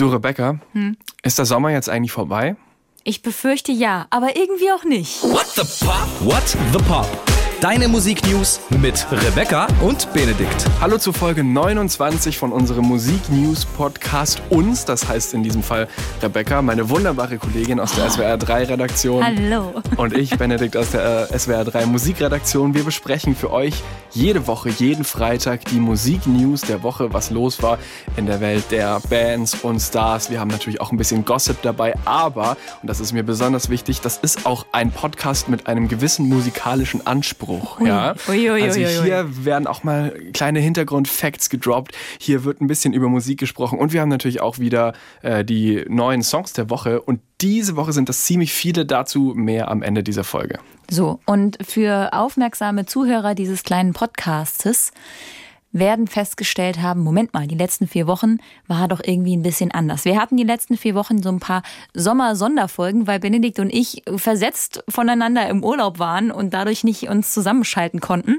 Du, Rebecca, hm? ist der Sommer jetzt eigentlich vorbei? Ich befürchte ja, aber irgendwie auch nicht. What the Pop? What the Pop? Deine Musiknews mit Rebecca und Benedikt. Hallo zu Folge 29 von unserem Musiknews Podcast uns, das heißt in diesem Fall Rebecca, meine wunderbare Kollegin aus der SWR 3 Redaktion. Hallo. Und ich, Benedikt aus der äh, SWR 3 Musikredaktion. Wir besprechen für euch jede Woche, jeden Freitag die Musiknews der Woche, was los war in der Welt der Bands und Stars. Wir haben natürlich auch ein bisschen Gossip dabei, aber, und das ist mir besonders wichtig, das ist auch ein Podcast mit einem gewissen musikalischen Anspruch. Umbruch. Ja? Ui, ui, also hier werden auch mal kleine Hintergrundfacts gedroppt. Hier wird ein bisschen über Musik gesprochen und wir haben natürlich auch wieder äh, die neuen Songs der Woche und diese Woche sind das ziemlich viele. Dazu mehr am Ende dieser Folge. So, und für aufmerksame Zuhörer dieses kleinen Podcastes werden festgestellt haben, Moment mal, die letzten vier Wochen war doch irgendwie ein bisschen anders. Wir hatten die letzten vier Wochen so ein paar Sommer-Sonderfolgen, weil Benedikt und ich versetzt voneinander im Urlaub waren und dadurch nicht uns zusammenschalten konnten.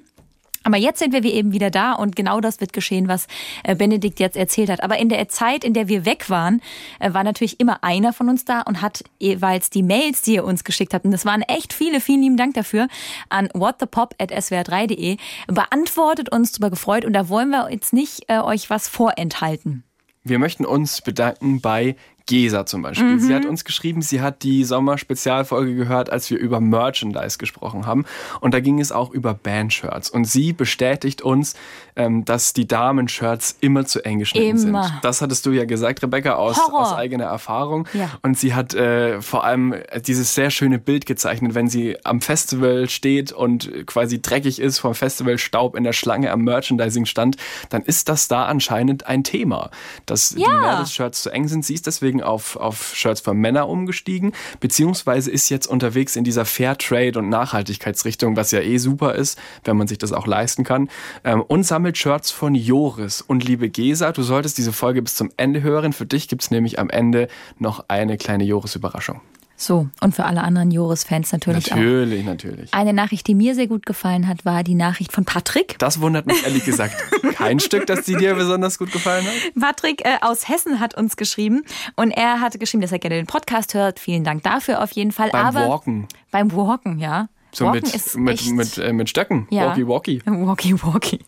Aber jetzt sind wir eben wieder da und genau das wird geschehen, was äh, Benedikt jetzt erzählt hat. Aber in der Zeit, in der wir weg waren, äh, war natürlich immer einer von uns da und hat jeweils die Mails, die ihr uns geschickt habt, und das waren echt viele, vielen lieben Dank dafür, an whatthepop.swr3.de beantwortet, uns darüber gefreut und da wollen wir jetzt nicht äh, euch was vorenthalten. Wir möchten uns bedanken bei Gesa zum Beispiel. Mhm. Sie hat uns geschrieben, sie hat die Sommer-Spezialfolge gehört, als wir über Merchandise gesprochen haben. Und da ging es auch über Bandshirts. Und sie bestätigt uns, ähm, dass die Damen-Shirts immer zu eng geschnitten immer. sind. Das hattest du ja gesagt, Rebecca, aus, aus eigener Erfahrung. Ja. Und sie hat äh, vor allem dieses sehr schöne Bild gezeichnet, wenn sie am Festival steht und quasi dreckig ist vom Festivalstaub in der Schlange am Merchandising-Stand, dann ist das da anscheinend ein Thema, dass ja. die Mädels-Shirts zu eng sind. Sie ist deswegen auf, auf Shirts für Männer umgestiegen, beziehungsweise ist jetzt unterwegs in dieser Fairtrade- und Nachhaltigkeitsrichtung, was ja eh super ist, wenn man sich das auch leisten kann. Ähm, und sammelt Shirts von Joris. Und liebe Gesa, du solltest diese Folge bis zum Ende hören. Für dich gibt es nämlich am Ende noch eine kleine Joris-Überraschung. So, und für alle anderen Joris-Fans natürlich, natürlich auch. Natürlich, natürlich. Eine Nachricht, die mir sehr gut gefallen hat, war die Nachricht von Patrick. Das wundert mich ehrlich gesagt kein Stück, dass die dir besonders gut gefallen hat. Patrick äh, aus Hessen hat uns geschrieben und er hatte geschrieben, dass er gerne den Podcast hört. Vielen Dank dafür auf jeden Fall. Beim Aber Walken. Beim Walken, ja. So Walken mit, mit, mit, äh, mit Stöcken. Ja. Walkie Walkie. Walkie Walkie.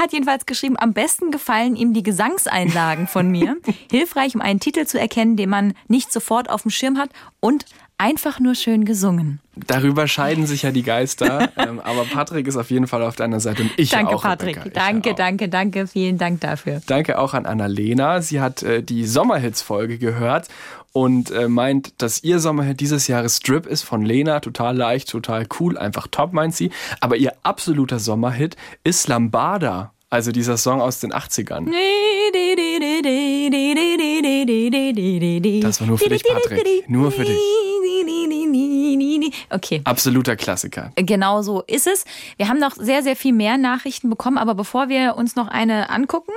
Er hat jedenfalls geschrieben, am besten gefallen ihm die Gesangseinlagen von mir. Hilfreich, um einen Titel zu erkennen, den man nicht sofort auf dem Schirm hat und einfach nur schön gesungen. Darüber scheiden sich ja die Geister, ähm, aber Patrick ist auf jeden Fall auf deiner Seite und ich danke, auch. Patrick. Rebecca, danke, danke, danke, vielen Dank dafür. Danke auch an Annalena. Sie hat äh, die Sommerhits-Folge gehört und äh, meint, dass ihr Sommerhit dieses Jahres Strip ist von Lena. Total leicht, total cool, einfach top, meint sie. Aber ihr absoluter Sommerhit ist Lambada. Also dieser Song aus den 80ern. Das war nur für dich, Patrick. Nur für dich. Okay. Absoluter Klassiker. Genau so ist es. Wir haben noch sehr, sehr viel mehr Nachrichten bekommen, aber bevor wir uns noch eine angucken,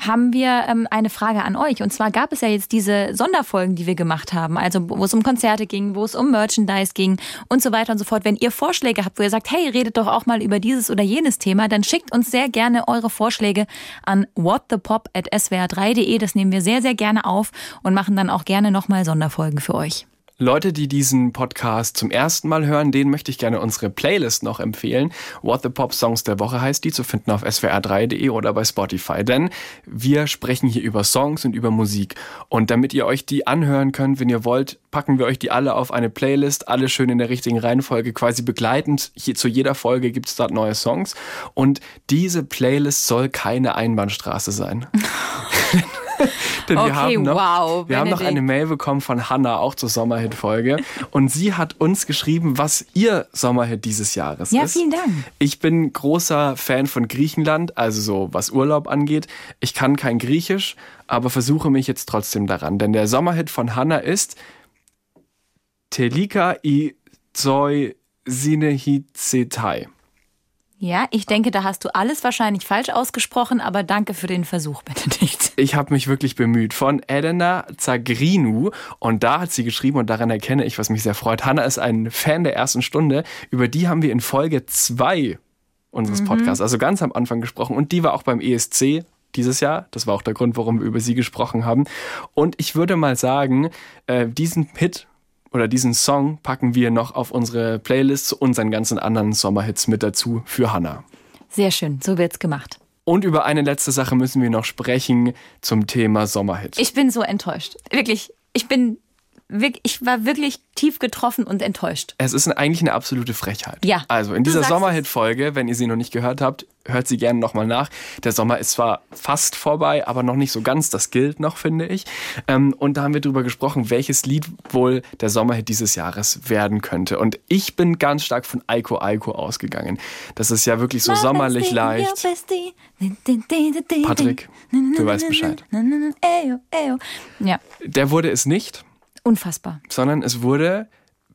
haben wir ähm, eine Frage an euch. Und zwar gab es ja jetzt diese Sonderfolgen, die wir gemacht haben, also wo es um Konzerte ging, wo es um Merchandise ging und so weiter und so fort. Wenn ihr Vorschläge habt, wo ihr sagt, hey, redet doch auch mal über dieses oder jenes Thema, dann schickt uns sehr gerne eure Vorschläge an whatthepop.swr3.de. Das nehmen wir sehr, sehr gerne auf und machen dann auch gerne nochmal Sonderfolgen für euch. Leute, die diesen Podcast zum ersten Mal hören, denen möchte ich gerne unsere Playlist noch empfehlen. What the Pop Songs der Woche heißt die, zu finden auf swr3.de oder bei Spotify. Denn wir sprechen hier über Songs und über Musik. Und damit ihr euch die anhören könnt, wenn ihr wollt, packen wir euch die alle auf eine Playlist, alle schön in der richtigen Reihenfolge, quasi begleitend. Hier, zu jeder Folge gibt es dort neue Songs. Und diese Playlist soll keine Einbahnstraße sein. Denn okay, wir haben noch, wow, wir haben noch eine Mail bekommen von Hanna, auch zur Sommerhit-Folge. Und sie hat uns geschrieben, was ihr Sommerhit dieses Jahres ja, ist. Ja, vielen Dank. Ich bin großer Fan von Griechenland, also so was Urlaub angeht. Ich kann kein Griechisch, aber versuche mich jetzt trotzdem daran. Denn der Sommerhit von Hanna ist Telika i Zoi Sinehizetai. Ja, ich denke, da hast du alles wahrscheinlich falsch ausgesprochen, aber danke für den Versuch, Benedikt. Ich habe mich wirklich bemüht. Von Elena Zagrinu. Und da hat sie geschrieben, und daran erkenne ich, was mich sehr freut. Hanna ist ein Fan der ersten Stunde. Über die haben wir in Folge 2 unseres mhm. Podcasts, also ganz am Anfang gesprochen. Und die war auch beim ESC dieses Jahr. Das war auch der Grund, warum wir über sie gesprochen haben. Und ich würde mal sagen, äh, diesen Hit oder diesen Song packen wir noch auf unsere Playlist zu unseren ganzen anderen Sommerhits mit dazu für Hannah. Sehr schön, so wird's gemacht. Und über eine letzte Sache müssen wir noch sprechen zum Thema Sommerhits. Ich bin so enttäuscht. Wirklich, ich bin ich war wirklich tief getroffen und enttäuscht. Es ist eigentlich eine absolute Frechheit. Ja. Also in dieser Sommerhit-Folge, wenn ihr sie noch nicht gehört habt, hört sie gerne nochmal nach. Der Sommer ist zwar fast vorbei, aber noch nicht so ganz. Das gilt noch, finde ich. Ähm, und da haben wir drüber gesprochen, welches Lied wohl der Sommerhit dieses Jahres werden könnte. Und ich bin ganz stark von Aiko Aiko ausgegangen. Das ist ja wirklich so sommerlich leicht. Patrick, du weißt Bescheid. Ja. Der wurde es nicht. Unfassbar. Sondern es wurde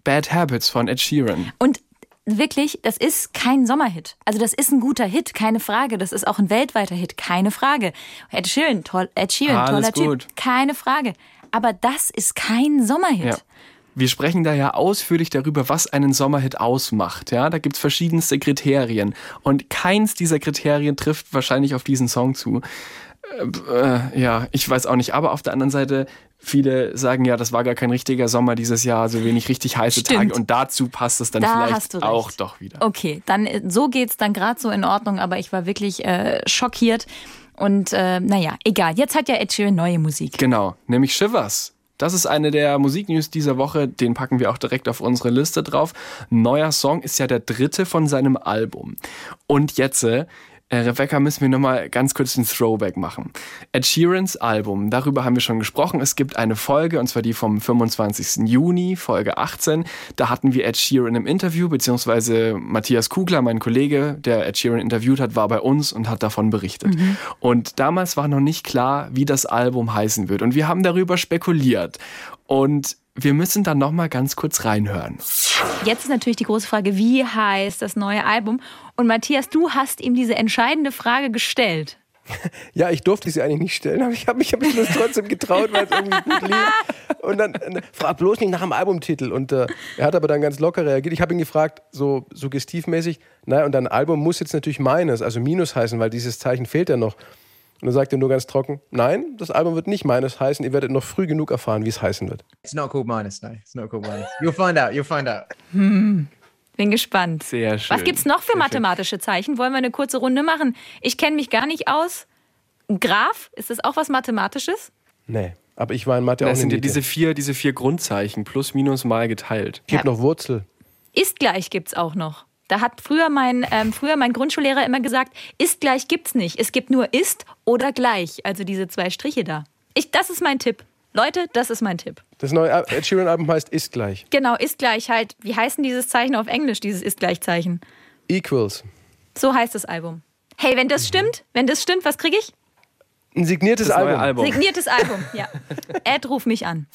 Bad Habits von Ed Sheeran. Und wirklich, das ist kein Sommerhit. Also das ist ein guter Hit, keine Frage. Das ist auch ein weltweiter Hit, keine Frage. Ed Sheeran, toll, Ed Sheeran, toller gut. Typ, keine Frage. Aber das ist kein Sommerhit. Ja. Wir sprechen da ja ausführlich darüber, was einen Sommerhit ausmacht. Ja, da gibt's verschiedenste Kriterien. Und keins dieser Kriterien trifft wahrscheinlich auf diesen Song zu. Äh, äh, ja, ich weiß auch nicht. Aber auf der anderen Seite, viele sagen ja, das war gar kein richtiger Sommer dieses Jahr, so wenig richtig heiße Stimmt. Tage. Und dazu passt es dann Da vielleicht auch doch wieder. Okay, dann äh, so geht's dann gerade so in Ordnung, aber ich war wirklich äh, schockiert. Und äh, naja, egal. Jetzt hat ja Ed Sheeran neue Musik. Genau, nämlich Shivers. Das ist eine der Musiknews dieser Woche. Den packen wir auch direkt auf unsere Liste drauf. Neuer Song ist ja der dritte von seinem Album. Und jetzt, äh, Rebecca, müssen wir nochmal ganz kurz den Throwback machen. Ed Sheerans Album, darüber haben wir schon gesprochen. Es gibt eine Folge, und zwar die vom 25. Juni, Folge 18. Da hatten wir Ed Sheeran im Interview, beziehungsweise Matthias Kugler, mein Kollege, der Ed Sheeran interviewt hat, war bei uns und hat davon berichtet. Und damals war noch nicht klar, wie das Album heißen wird. Und wir haben darüber spekuliert. Und wir müssen dann nochmal ganz kurz reinhören. Jetzt ist natürlich die große Frage, wie heißt das neue Album? Und Matthias, du hast ihm diese entscheidende Frage gestellt. Ja, ich durfte sie eigentlich nicht stellen, aber ich habe mich, hab mich das trotzdem getraut, weil es irgendwie gut lief. Und dann äh, frag bloß nicht nach dem Albumtitel. Und äh, er hat aber dann ganz locker reagiert. Ich habe ihn gefragt, so suggestivmäßig, naja, und dein Album muss jetzt natürlich meines, also Minus heißen, weil dieses Zeichen fehlt ja noch. Und dann sagt er nur ganz trocken, nein, das Album wird nicht meines heißen, ihr werdet noch früh genug erfahren, wie es heißen wird. It's not called minus, no. It's not called minus. You'll find out. You'll find out. Bin gespannt. Sehr schön. Was gibt's noch für Sehr schön. mathematische Zeichen? Wollen wir eine kurze Runde machen? Ich kenne mich gar nicht aus. Ein Graph, ist das auch was Mathematisches? Nee, aber ich war in Mathe auch Das sind ja diese vier, diese vier Grundzeichen, plus, minus, mal geteilt. Gibt Ja. noch Wurzel. Ist gleich gibt's auch noch. Da hat früher mein, ähm, früher mein Grundschullehrer immer gesagt, ist gleich gibt's nicht. Es gibt nur ist oder gleich. Also diese zwei Striche da. Ich, das ist mein Tipp. Leute, das ist mein Tipp. Das neue Ed Sheeran Album heißt Ist gleich. Genau, ist gleich halt. Wie heißt denn dieses Zeichen auf Englisch, dieses ist gleich Zeichen? Equals. So heißt das Album. Hey, wenn das stimmt, wenn das stimmt, was kriege ich? Ein signiertes Das Album. Album. Signiertes Album, ja. Ed, ruf mich an.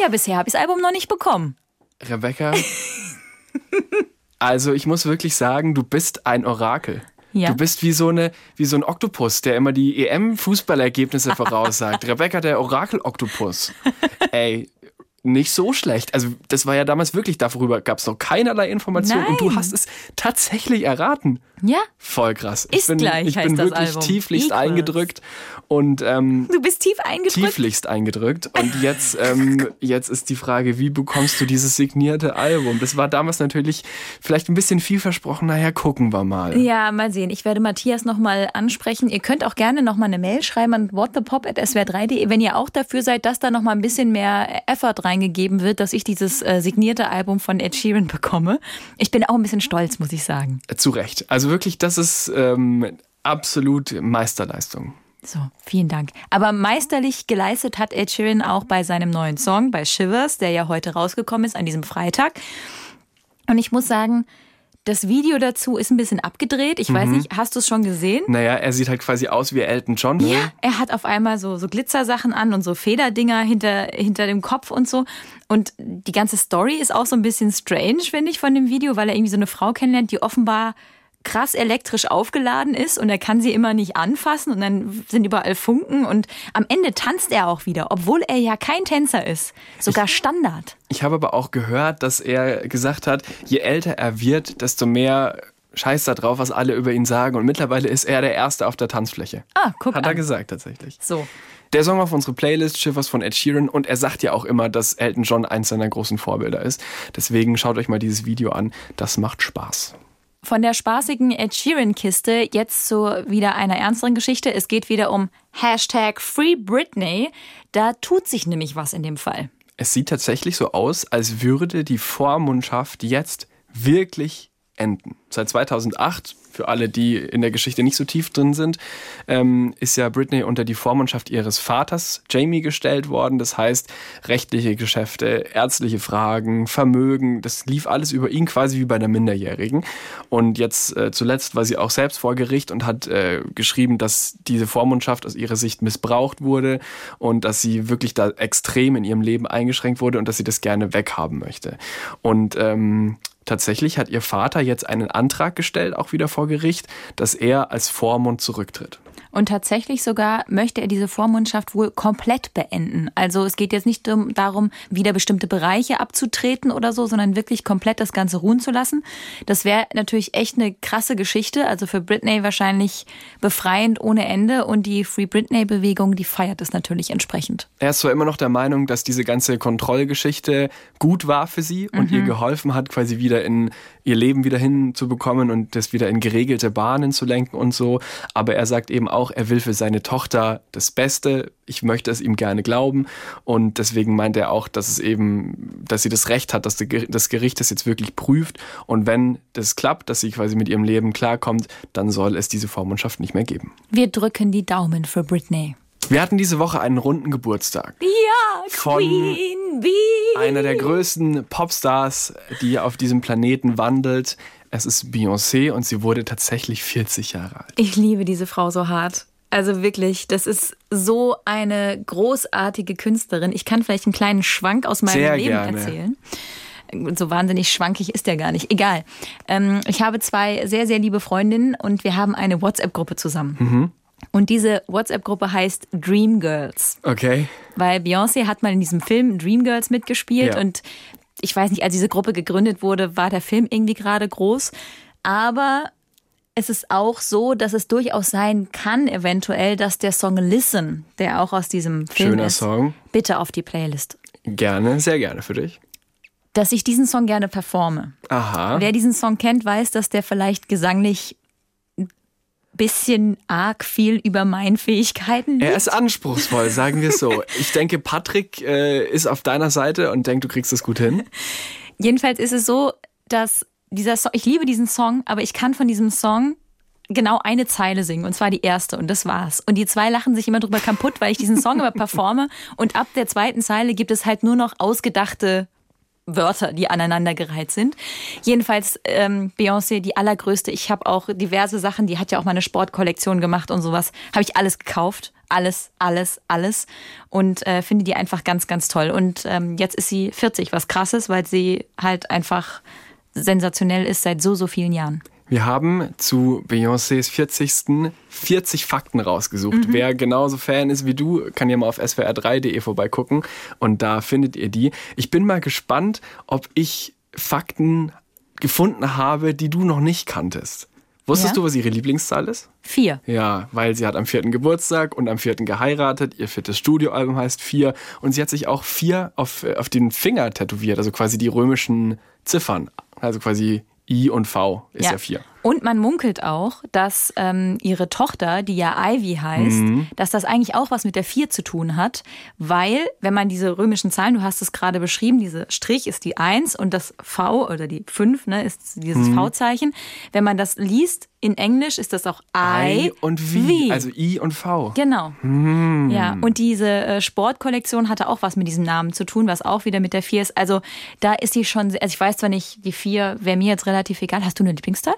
Ja, bisher habe ich das Album noch nicht bekommen. Rebecca, also ich muss wirklich sagen, du bist ein Orakel. Ja. Du bist wie so, eine, wie so ein Oktopus, der immer die EM-Fußballergebnisse voraussagt. Rebecca, der Orakel-Oktopus. Ey, nicht so schlecht. Also das war ja damals wirklich, darüber gab es noch keinerlei Informationen und du Nein. hast es tatsächlich erraten. Ja, Voll krass. Ist ich bin, gleich ich heißt bin das wirklich Album. tieflichst Equals. eingedrückt und ähm, du bist tief eingedrückt. tieflichst eingedrückt. Und jetzt, ähm, jetzt ist die Frage, wie bekommst du dieses signierte Album? Das war damals natürlich vielleicht ein bisschen viel versprochen. Naja, gucken wir mal. Ja, mal sehen. Ich werde Matthias nochmal ansprechen. Ihr könnt auch gerne nochmal eine Mail schreiben an whatthepop.swr3.de, wenn ihr auch dafür seid, dass da nochmal ein bisschen mehr Effort reingegeben wird, dass ich dieses äh, signierte Album von Ed Sheeran bekomme. Ich bin auch ein bisschen stolz, muss ich sagen. Zu Recht. Also wirklich, das ist ähm, absolut Meisterleistung. So, vielen Dank. Aber meisterlich geleistet hat Ed Sheeran auch bei seinem neuen Song, bei Shivers, der ja heute rausgekommen ist, an diesem Freitag. Und ich muss sagen, das Video dazu ist ein bisschen abgedreht. Ich weiß nicht, hast du es schon gesehen? Naja, er sieht halt quasi aus wie Elton John. Ja, er hat auf einmal so, so Glitzersachen an und so Federdinger hinter, hinter dem Kopf und so. Und die ganze Story ist auch so ein bisschen strange, finde ich, von dem Video, weil er irgendwie so eine Frau kennenlernt, die offenbar krass elektrisch aufgeladen ist und er kann sie immer nicht anfassen und dann sind überall Funken und am Ende tanzt er auch wieder, obwohl er ja kein Tänzer ist. Sogar Standard. Ich habe aber auch gehört, dass er gesagt hat, je älter er wird, desto mehr scheiß da drauf, was alle über ihn sagen. Und mittlerweile ist er der Erste auf der Tanzfläche. Ah, guck Hat er an. gesagt, tatsächlich. So. Der Song auf unsere Playlist, Shivers von Ed Sheeran. Und er sagt ja auch immer, dass Elton John eins seiner großen Vorbilder ist. Deswegen schaut euch mal dieses Video an. Das macht Spaß. Von der spaßigen Ed Sheeran-Kiste jetzt zu wieder einer ernsteren Geschichte. Es geht wieder um Hashtag Free Britney. Da tut sich nämlich was in dem Fall. Es sieht tatsächlich so aus, als würde die Vormundschaft jetzt wirklich enden. Seit 2008, für alle, die in der Geschichte nicht so tief drin sind, ähm, ist ja Britney unter die Vormundschaft ihres Vaters Jamie gestellt worden. Das heißt, rechtliche Geschäfte, ärztliche Fragen, Vermögen, das lief alles über ihn quasi wie bei einer Minderjährigen. Und jetzt äh, zuletzt war sie auch selbst vor Gericht und hat äh, geschrieben, dass diese Vormundschaft aus ihrer Sicht missbraucht wurde und dass sie wirklich da extrem in ihrem Leben eingeschränkt wurde und dass sie das gerne weghaben möchte. Und ähm, Tatsächlich hat ihr Vater jetzt einen Antrag gestellt, auch wieder vor Gericht, dass er als Vormund zurücktritt. Und tatsächlich sogar möchte er diese Vormundschaft wohl komplett beenden. Also es geht jetzt nicht um- darum, wieder bestimmte Bereiche abzutreten oder so, sondern wirklich komplett das Ganze ruhen zu lassen. Das wäre natürlich echt eine krasse Geschichte. Also für Britney wahrscheinlich befreiend ohne Ende. Und die Free Britney-Bewegung, die feiert es natürlich entsprechend. Er ist zwar immer noch der Meinung, dass diese ganze Kontrollgeschichte gut war für sie und ihr geholfen hat, quasi wieder in ihr Leben wieder hinzubekommen und das wieder in geregelte Bahnen zu lenken und so. Aber er sagt eben auch, er will für seine Tochter das Beste. Ich möchte es ihm gerne glauben. Und deswegen meint er auch, dass es eben, dass sie das Recht hat, dass das Gericht das jetzt wirklich prüft. Und wenn das klappt, dass sie quasi mit ihrem Leben klarkommt, dann soll es diese Vormundschaft nicht mehr geben. Wir drücken die Daumen für Britney. Wir hatten diese Woche einen runden Geburtstag. Ja, Von Queen Bee. einer der größten Popstars, die auf diesem Planeten wandelt. Es ist Beyoncé und sie wurde tatsächlich 40 Jahre alt. Ich liebe diese Frau so hart. Also wirklich, das ist so eine großartige Künstlerin. Ich kann vielleicht einen kleinen Schwank aus meinem Sehr Leben gerne. erzählen. So wahnsinnig schwankig ist der gar nicht. Egal. Ähm, ich habe zwei sehr, sehr liebe Freundinnen und wir haben eine WhatsApp-Gruppe zusammen. Mhm. Und diese WhatsApp-Gruppe heißt Dreamgirls. Okay. Weil Beyoncé hat mal in diesem Film Dreamgirls mitgespielt Ja. und ich weiß nicht, als diese Gruppe gegründet wurde, war der Film irgendwie gerade groß. Aber es ist auch so, dass es durchaus sein kann, eventuell, dass der Song Listen, der auch aus diesem Film Schöner ist, Song. bitte auf die Playlist, Gerne, sehr gerne für dich. dass ich diesen Song gerne performe. Aha. Wer diesen Song kennt, weiß, dass der vielleicht gesanglich bisschen arg viel über meinen Fähigkeiten liegt. Er ist anspruchsvoll, sagen wir es so. Ich denke, Patrick äh, ist auf deiner Seite und denkt, du kriegst das gut hin. Jedenfalls ist es so, dass dieser Song, ich liebe diesen Song, aber ich kann von diesem Song genau eine Zeile singen und zwar die erste und das war's. Und die zwei lachen sich immer drüber kaputt, weil ich diesen Song immer performe und ab der zweiten Zeile gibt es halt nur noch ausgedachte Wörter, die aneinandergereiht sind. Jedenfalls ähm, Beyoncé, die allergrößte. Ich habe auch diverse Sachen, die hat ja auch mal eine Sportkollektion gemacht und sowas. Habe ich alles gekauft. Alles, alles, alles. Und äh, finde die einfach ganz, ganz toll. Und ähm, jetzt ist sie 40, was krass ist, weil sie halt einfach sensationell ist seit so, so vielen Jahren. Wir haben zu Beyoncés 40. 40 Fakten rausgesucht. Wer genauso Fan ist wie du, kann ja mal auf swr3.de vorbeigucken und da findet ihr die. Ich bin mal gespannt, ob ich Fakten gefunden habe, die du noch nicht kanntest. Wusstest Ja? du, was ihre Lieblingszahl ist? Vier. Ja, weil sie hat am vierten Geburtstag und am vierten geheiratet. Ihr viertes Studioalbum heißt Vier. Und sie hat sich auch vier auf, äh, auf den Finger tätowiert, also quasi die römischen Ziffern. Also quasi I und V ist ja, vier. Und man munkelt auch, dass ähm, ihre Tochter, die ja Ivy heißt, Mhm. dass das eigentlich auch was mit der 4 zu tun hat, weil, wenn man diese römischen Zahlen, du hast es gerade beschrieben, diese Strich ist die 1 und das V oder die 5 ne, ist dieses Mhm. V-Zeichen. Wenn man das liest in Englisch, ist das auch I, I und V, also I und V. Genau. Hm. Ja, und diese äh, Sportkollektion hatte auch was mit diesem Namen zu tun, was auch wieder mit der 4 ist. Also da ist sie schon, also ich weiß zwar nicht, die 4 wäre mir jetzt relativ egal. Hast du eine Lieblingszahl?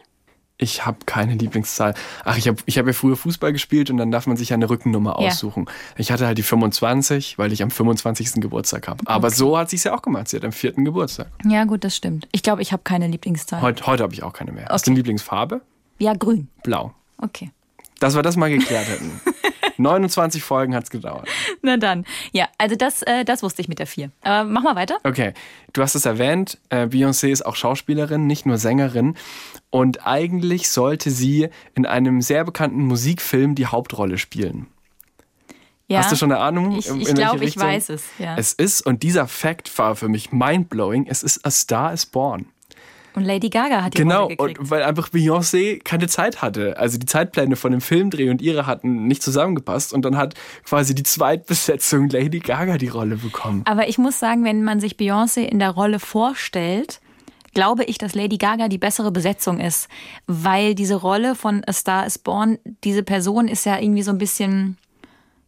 Ich habe keine Lieblingszahl. Ach, ich habe ich hab ja früher Fußball gespielt und dann darf man sich ja eine Rückennummer Ja. aussuchen. Ich hatte halt die 25, weil ich am 25. Geburtstag habe. Aber so hat sie es ja auch gemacht. Sie hat am vierten Geburtstag. Ja, gut, das stimmt. Ich glaube, ich habe keine Lieblingszahl. Heute, heute habe ich auch keine mehr. Hast du eine Lieblingsfarbe? Ja, grün. Blau. Okay. Dass wir das mal geklärt hätten. 29 Folgen hat's gedauert. Na dann. Ja, also das, äh, das wusste ich mit der 4. Aber mach mal weiter. Okay, du hast es erwähnt, äh, Beyoncé ist auch Schauspielerin, nicht nur Sängerin. Und eigentlich sollte sie in einem sehr bekannten Musikfilm die Hauptrolle spielen. Ja. Hast du schon eine Ahnung? Ich, ich glaube, ich weiß es. Ja. Es ist, und dieser Fact war für mich mindblowing, es ist A Star is Born. Und Lady Gaga hat die Genau, Rolle gekriegt. und weil einfach Beyoncé keine Zeit hatte. Also die Zeitpläne von dem Filmdreh und ihre hatten nicht zusammengepasst und dann hat quasi die Zweitbesetzung Lady Gaga die Rolle bekommen. Aber ich muss sagen, wenn man sich Beyoncé in der Rolle vorstellt, glaube ich, dass Lady Gaga die bessere Besetzung ist. Weil diese Rolle von A Star is Born, diese Person ist ja irgendwie so ein bisschen,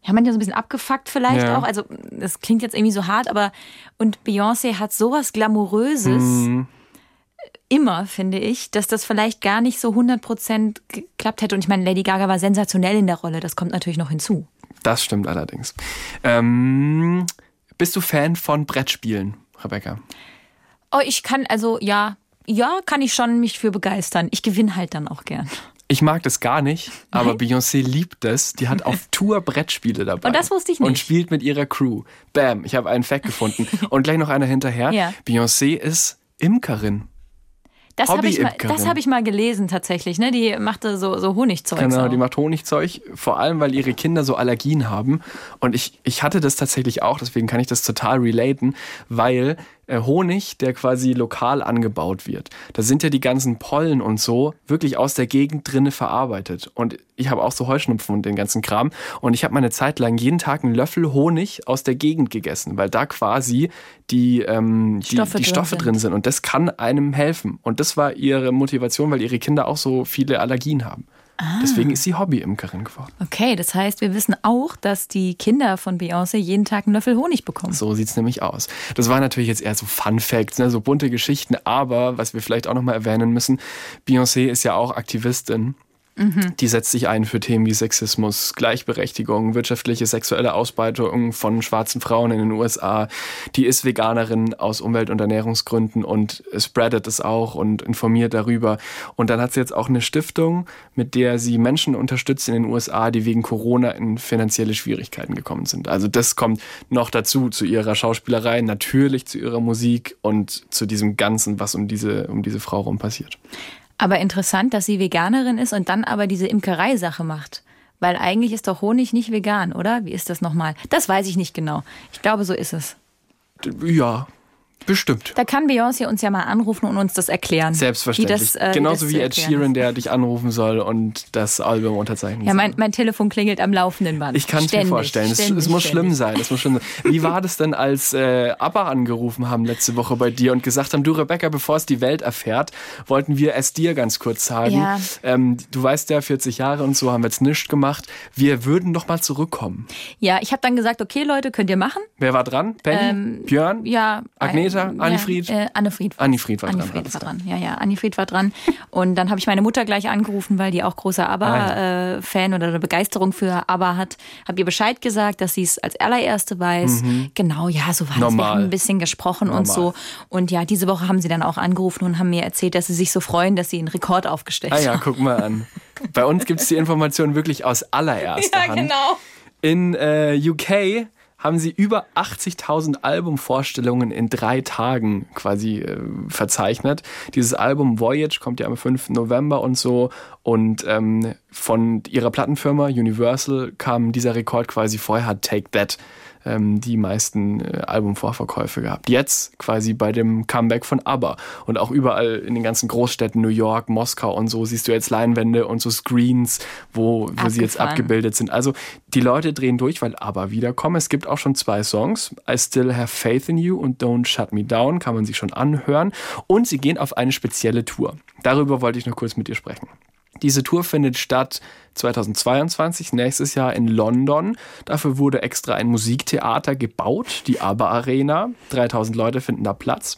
ja, man ja so ein bisschen abgefuckt vielleicht Ja. auch. Also, das klingt jetzt irgendwie so hart, aber und Beyoncé hat sowas Glamouröses. Mhm. Immer, finde ich, dass das vielleicht gar nicht so 100% geklappt hätte. Und ich meine, Lady Gaga war sensationell in der Rolle. Das kommt natürlich noch hinzu. Das stimmt allerdings. Ähm, bist du Fan von Brettspielen, Rebecca? Oh, ich kann, also ja, ja, kann ich schon mich für begeistern. Ich gewinne halt dann auch gern. Ich mag das gar nicht, aber Nein? Beyoncé liebt es. Die hat auf Tour Brettspiele dabei. Und das wusste ich Und nicht. spielt mit ihrer Crew. Bam, ich habe einen Fact gefunden. Und gleich noch einer hinterher. Ja. Beyoncé ist Imkerin. Das habe ich, mal- Hobbyimkerin. das hab ich mal gelesen tatsächlich. Ne? Die machte so, so Honigzeug. Genau, auch. die macht Honigzeug, vor allem weil ihre Kinder so Allergien haben. Und ich, ich hatte das tatsächlich auch, deswegen kann ich das total relaten, weil Honig, der quasi lokal angebaut wird, da sind ja die ganzen Pollen und so wirklich aus der Gegend drinne verarbeitet. Und ich habe auch so Heuschnupfen und den ganzen Kram. Und ich habe meine Zeit lang jeden Tag einen Löffel Honig aus der Gegend gegessen, weil da quasi die, ähm, die, Stoffe die drin Stoffe drin sind. Und das kann einem helfen. Und das war ihre Motivation, weil ihre Kinder auch so viele Allergien haben. Ah. Deswegen ist sie Hobbyimkerin geworden. Okay, das heißt, wir wissen auch, dass die Kinder von Beyoncé jeden Tag einen Löffel Honig bekommen. So sieht's nämlich aus. Das waren natürlich jetzt eher so Fun Facts, ne, so bunte Geschichten, aber was wir vielleicht auch nochmal erwähnen müssen, Beyoncé ist ja auch Aktivistin. Die setzt sich ein für Themen wie Sexismus, Gleichberechtigung, wirtschaftliche sexuelle Ausbeutung von schwarzen Frauen in den USA. Die ist Veganerin aus Umwelt- und Ernährungsgründen und spreadet es auch und informiert darüber. Und dann hat sie jetzt auch eine Stiftung, mit der sie Menschen unterstützt in den USA, die wegen Corona in finanzielle Schwierigkeiten gekommen sind. Also das kommt noch dazu, zu ihrer Schauspielerei, natürlich zu ihrer Musik und zu diesem Ganzen, was um diese, um diese Frau rum passiert. Aber interessant, dass sie Veganerin ist und dann aber diese Imkerei-Sache macht. Weil eigentlich ist doch Honig nicht vegan, oder? Wie ist das nochmal? Das weiß ich nicht genau. Ich glaube, so ist es. Ja, bestimmt. Da kann Beyoncé uns ja mal anrufen und uns das erklären. Selbstverständlich. Wie das, äh, Genauso das wie Ed Sheeran, der dich anrufen soll und das Album unterzeichnen Ja, soll. mein, mein Telefon klingelt am laufenden Band. Ich kann es mir vorstellen. Es, ständig, es muss ständig. schlimm sein. Es muss schlimm sein. Wie war das denn, als äh, ABBA angerufen haben letzte Woche bei dir und gesagt haben, du Rebecca, bevor es die Welt erfährt, wollten wir es dir ganz kurz sagen. Ja. Ähm, du weißt ja, 40 Jahre und so haben wir jetzt nichts gemacht. Wir würden noch mal zurückkommen. Ja, ich habe dann gesagt, okay Leute, könnt ihr machen? Wer war dran? Penny? Björn? Ähm, Ja. Agneta? Äh, Annifried? Ja, äh, Annefried. war- Annifried war dran, Annifried alles war dran. Ja, ja, Annifried war dran. Und dann habe ich meine Mutter gleich angerufen, weil die auch großer Ah, ABBA-Fan oder eine Begeisterung für ABBA hat. Habe ihr Bescheid gesagt, dass sie es als allererste weiß. Genau, ja, so war das. Wir Mhm. Normal. haben ein bisschen gesprochen und Normal. so. Und ja, diese Woche haben sie dann auch angerufen und haben mir erzählt, dass sie sich so freuen, dass sie einen Rekord aufgestellt Ah ja, haben. guck mal an. Bei uns gibt es die Information wirklich aus allererster Ja, Hand. genau. In äh, UK haben sie über 80.000 Albumvorstellungen in drei Tagen quasi äh, verzeichnet. Dieses Album Voyage kommt ja am 5. November und so. Und ähm, von ihrer Plattenfirma Universal kam dieser Rekord quasi vorher, Take That ähm, die meisten äh, Albumvorverkäufe gehabt. Jetzt quasi bei dem Comeback von ABBA. Und auch überall in den ganzen Großstädten, New York, Moskau und so, siehst du jetzt Leinwände und so Screens, wo, wo sie jetzt abgebildet sind. Also die Leute drehen durch, weil ABBA wiederkommen. Es gibt auch schon zwei Songs. I Still Have Faith in You und Don't Shut Me Down kann man sich schon anhören. Und sie gehen auf eine spezielle Tour. Darüber wollte ich noch kurz mit dir sprechen. Diese Tour findet statt 2022, nächstes Jahr in London. Dafür wurde extra ein Musiktheater gebaut, die ABBA Arena. 3000 Leute finden da Platz.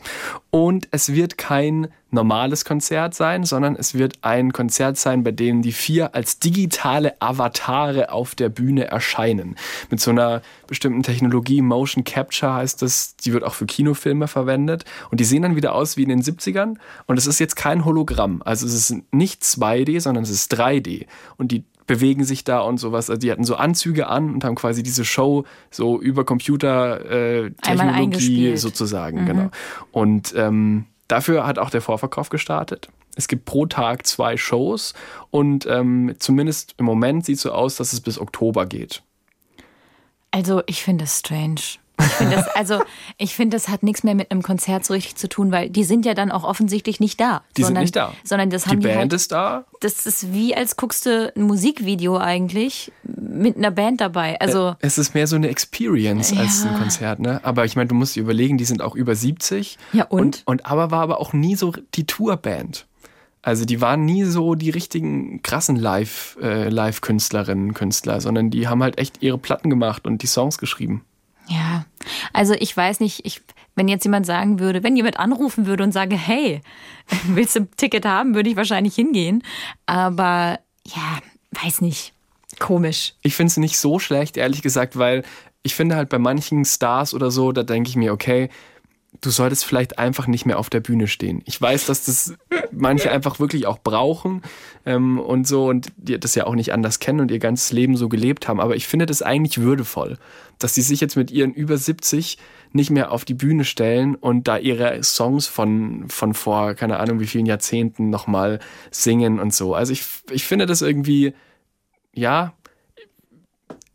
Und es wird kein normales Konzert sein, sondern es wird ein Konzert sein, bei dem die vier als digitale Avatare auf der Bühne erscheinen. Mit so einer bestimmten Technologie, Motion Capture heißt das, die wird auch für Kinofilme verwendet. Und die sehen dann wieder aus wie in den 70ern. Und es ist jetzt kein Hologramm. Also es ist nicht 2D, sondern es ist 3D. Und die bewegen sich da und sowas. Also die hatten so Anzüge an und haben quasi diese Show so über Computer äh, sozusagen, genau. Und ähm, dafür hat auch der Vorverkauf gestartet. Es gibt pro Tag zwei Shows und ähm, zumindest im Moment sieht es so aus, dass es bis Oktober geht. Also ich finde es strange. Ich finde das, also ich finde, das hat nichts mehr mit einem Konzert so richtig zu tun, weil die sind ja dann auch offensichtlich nicht da. Die sondern, sind nicht da. Sondern das Die haben die, Band halt, ist da. Das ist wie als guckst du ein Musikvideo eigentlich mit einer Band dabei. Also Es ist mehr so eine Experience als ein Ja. Konzert, ne? Aber ich meine, du musst dir überlegen, die sind auch über 70. Ja, und? Und, und aber war aber auch nie so die Tourband. Also die waren nie so die richtigen krassen Live, äh, Live-Künstlerinnen, Künstler, sondern die haben halt echt ihre Platten gemacht und die Songs geschrieben. Ja, also ich weiß nicht, ich, wenn jetzt jemand sagen würde, wenn jemand anrufen würde und sage, hey, willst du ein Ticket haben, würde ich wahrscheinlich hingehen. Aber ja, weiß nicht. Komisch. Ich finde es nicht so schlecht, ehrlich gesagt, weil ich finde halt bei manchen Stars oder so, da denke ich mir, okay, du solltest vielleicht einfach nicht mehr auf der Bühne stehen. Ich weiß, dass das manche einfach wirklich auch brauchen ähm, und so und die das ja auch nicht anders kennen und ihr ganzes Leben so gelebt haben. Aber ich finde das eigentlich würdevoll, dass sie sich jetzt mit ihren über 70 nicht mehr auf die Bühne stellen und da ihre Songs von, von vor, keine Ahnung wie vielen Jahrzehnten nochmal singen und so. Also ich, ich finde das irgendwie, ja,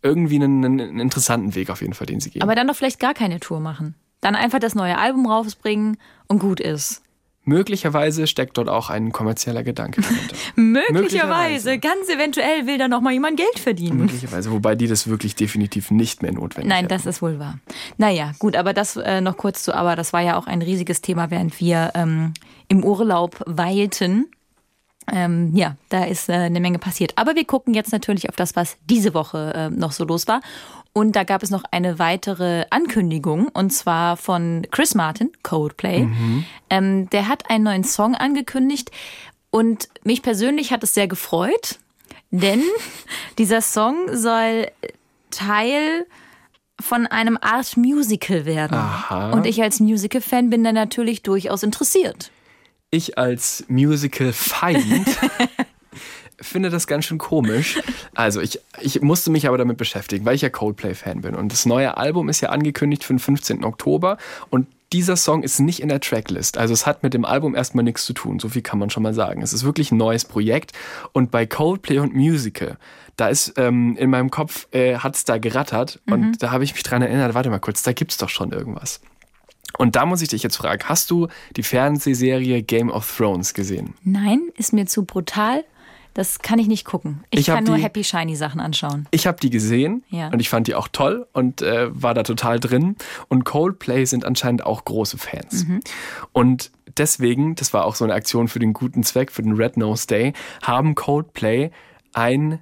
irgendwie einen, einen interessanten Weg auf jeden Fall, den sie gehen. Aber dann doch vielleicht gar keine Tour machen. Dann einfach das neue Album rausbringen und gut ist. Möglicherweise steckt dort auch ein kommerzieller Gedanke dahinter. Möglicherweise, Möglicherweise. ganz eventuell will da noch mal jemand Geld verdienen. Möglicherweise, wobei die das wirklich definitiv nicht mehr notwendig Nein, hätten. das ist wohl wahr. Naja, gut, aber das äh, noch kurz zu, aber das war ja auch ein riesiges Thema, während wir ähm, im Urlaub weilten. Ähm, ja, da ist äh, eine Menge passiert. Aber wir gucken jetzt natürlich auf das, was diese Woche äh, noch so los war. Und da gab es noch eine weitere Ankündigung, und zwar von Chris Martin, Coldplay. Ähm, der hat einen neuen Song angekündigt. Und mich persönlich hat es sehr gefreut, denn dieser Song soll Teil von einem Art Musical werden. Aha. Und ich als Musical-Fan bin da natürlich durchaus interessiert. Ich als Musical-Feind finde das ganz schön komisch. Also ich, ich musste mich aber damit beschäftigen, weil ich ja Coldplay-Fan bin. Und das neue Album ist ja angekündigt für den 15. Oktober. Und dieser Song ist nicht in der Tracklist. Also es hat mit dem Album erstmal nichts zu tun. So viel kann man schon mal sagen. Es ist wirklich ein neues Projekt. Und bei Coldplay und Musical, da ist ähm, in meinem Kopf, äh, hat es da gerattert. Und da habe ich mich dran erinnert, warte mal kurz, da gibt's doch schon irgendwas. Und da muss ich dich jetzt fragen, hast du die Fernsehserie Game of Thrones gesehen? Nein, ist mir zu brutal. Das kann ich nicht gucken. Ich, Ich kann nur die- Happy Shiny Sachen anschauen. Ich habe die gesehen Ja. und ich fand die auch toll und äh, war da total drin. Und Coldplay sind anscheinend auch große Fans. Und deswegen, das war auch so eine Aktion für den guten Zweck, für den Red Nose Day, haben Coldplay ein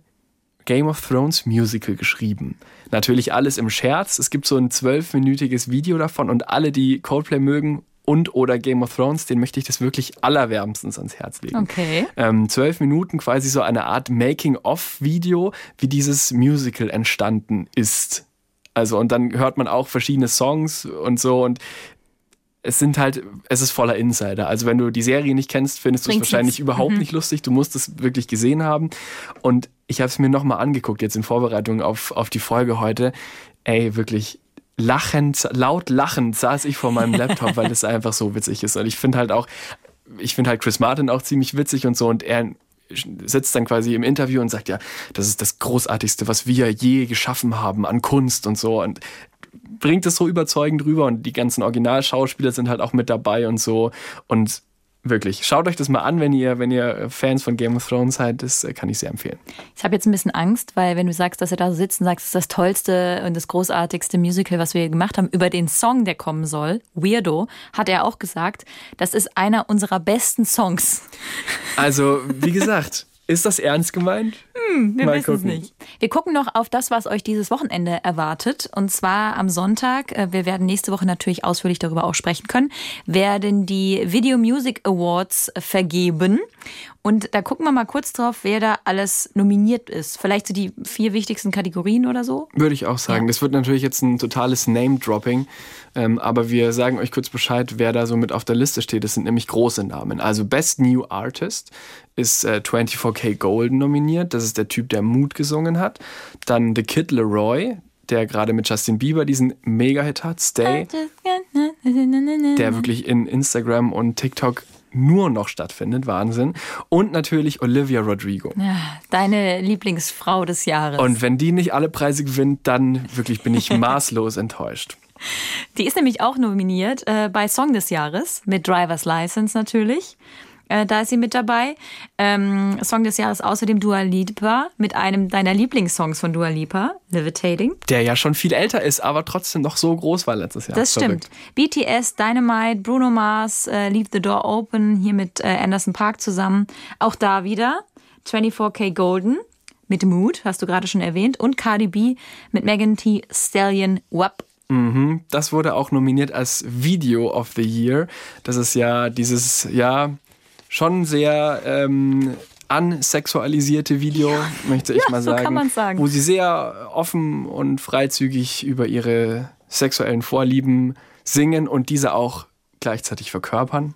Game of Thrones Musical geschrieben. Natürlich alles im Scherz. Es gibt so ein zwölfminütiges Video davon und alle, die Coldplay mögen und oder Game of Thrones, den möchte ich das wirklich allerwärmstens ans Herz legen Okay. ähm, zwölf Minuten quasi so eine Art Making-of-Video, wie dieses Musical entstanden ist. Also und dann hört man auch verschiedene Songs und so und es sind halt, es ist voller Insider. Also wenn du die Serie nicht kennst, findest du es wahrscheinlich überhaupt nicht lustig. Du musst es wirklich gesehen haben. Und ich habe es mir nochmal angeguckt, jetzt in Vorbereitung auf, auf die Folge heute. Ey, wirklich lachend, laut lachend saß ich vor meinem Laptop, weil es einfach so witzig ist. Und ich finde halt auch, ich finde halt Chris Martin auch ziemlich witzig und so. Und er sitzt dann quasi im Interview und sagt, ja, das ist das Großartigste, was wir je geschaffen haben an Kunst und so. Und bringt es so überzeugend rüber und die ganzen Originalschauspieler sind halt auch mit dabei und so. Und wirklich, schaut euch das mal an, wenn ihr, wenn ihr Fans von Game of Thrones seid. Das äh, kann ich sehr empfehlen. Ich habe jetzt ein bisschen Angst, weil wenn du sagst, dass er da sitzt und sagst, es ist das tollste und das großartigste Musical, was wir gemacht haben, über den Song, der kommen soll, Weirdo, hat er auch gesagt, das ist einer unserer besten Songs. Also, wie gesagt, ist das ernst gemeint? Wir Mal wissen es gucken. nicht. Wir gucken noch auf das, was euch dieses Wochenende erwartet. Und zwar am Sonntag, äh, wir werden nächste Woche natürlich ausführlich darüber auch sprechen können, werden die Video Music Awards vergeben. Und da gucken wir mal kurz drauf, wer da alles nominiert ist. Vielleicht so die vier wichtigsten Kategorien oder so. Würde ich auch sagen. Ja. Das wird natürlich jetzt ein totales Name-Dropping. Ähm, aber wir sagen euch kurz Bescheid, wer da so mit auf der Liste steht. Das sind nämlich große Namen. Also Best New Artist ist äh, 24K Golden nominiert. Das ist der Typ, der Mut gesungen hat. Dann The Kid Leroy, der gerade mit Justin Bieber diesen Mega-Hit hat, Stay. Der wirklich in Instagram und TikTok nur noch stattfindet. Wahnsinn. Und natürlich Olivia Rodrigo. Ja, deine Lieblingsfrau des Jahres. Und wenn die nicht alle Preise gewinnt, dann wirklich bin ich maßlos enttäuscht. Die ist nämlich auch nominiert äh, bei Song des Jahres mit Driver's License natürlich. Äh, da ist sie mit dabei. Ähm, Song des Jahres außerdem Dua Lipa mit einem deiner Lieblingssongs von Dua Lipa, Levitating. Der ja schon viel älter ist, aber trotzdem noch so groß war letztes Jahr. Das stimmt. Verrückt. BTS, Dynamite, Bruno Mars, äh, Leave the Door Open, hier mit äh, Anderson Park zusammen. Auch da wieder 24K Golden mit Mood, hast du gerade schon erwähnt, und Cardi B mit Megan T. Stallion WAP. Mhm, das wurde auch nominiert als Video of the Year. Das ist ja dieses, ja, schon sehr ähm, ansexualisierte Video, möchte ich ja, mal sagen, so sagen. wo sie sehr offen und freizügig über ihre sexuellen Vorlieben singen und diese auch gleichzeitig verkörpern.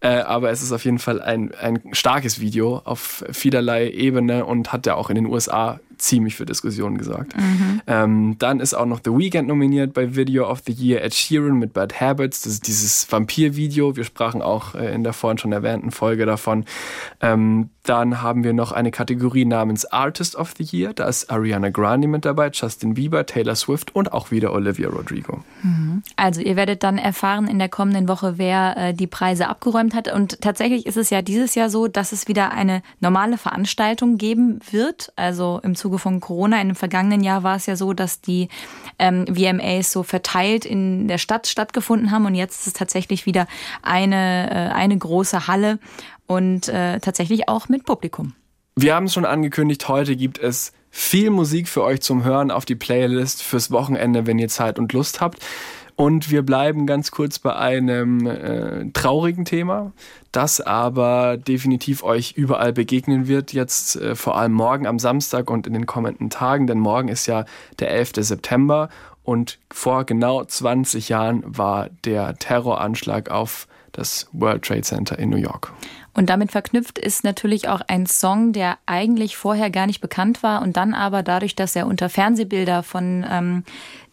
Äh, aber es ist auf jeden Fall ein, ein starkes Video auf vielerlei Ebene und hat ja auch in den USA ziemlich für Diskussionen gesorgt. Mhm. Ähm, dann ist auch noch The Weeknd nominiert bei Video of the Year, Ed Sheeran mit Bad Habits, das ist dieses Vampir-Video. Wir sprachen auch äh, in der vorhin schon erwähnten Folge davon. Ähm, dann haben wir noch eine Kategorie namens Artist of the Year. Da ist Ariana Grande mit dabei, Justin Bieber, Taylor Swift und auch wieder Olivia Rodrigo. Mhm. Also ihr werdet dann erfahren in der kommenden Woche, wer äh, die Preise abgeräumt hat. Und tatsächlich ist es ja dieses Jahr so, dass es wieder eine normale Veranstaltung geben wird. Also im Zuge Zuge von Corona. In dem vergangenen Jahr war es ja so, dass die ähm, VMAs so verteilt in der Stadt stattgefunden haben und jetzt ist es tatsächlich wieder eine, äh, eine große Halle und äh, tatsächlich auch mit Publikum. Wir haben es schon angekündigt, heute gibt es viel Musik für euch zum Hören auf die Playlist fürs Wochenende, wenn ihr Zeit und Lust habt. Und wir bleiben ganz kurz bei einem äh, traurigen Thema, das aber definitiv euch überall begegnen wird, jetzt äh, vor allem morgen am Samstag und in den kommenden Tagen, denn morgen ist ja der 11. September und vor genau 20 Jahren war der Terroranschlag auf das World Trade Center in New York. Und damit verknüpft ist natürlich auch ein Song, der eigentlich vorher gar nicht bekannt war und dann aber dadurch, dass er unter Fernsehbilder von ähm,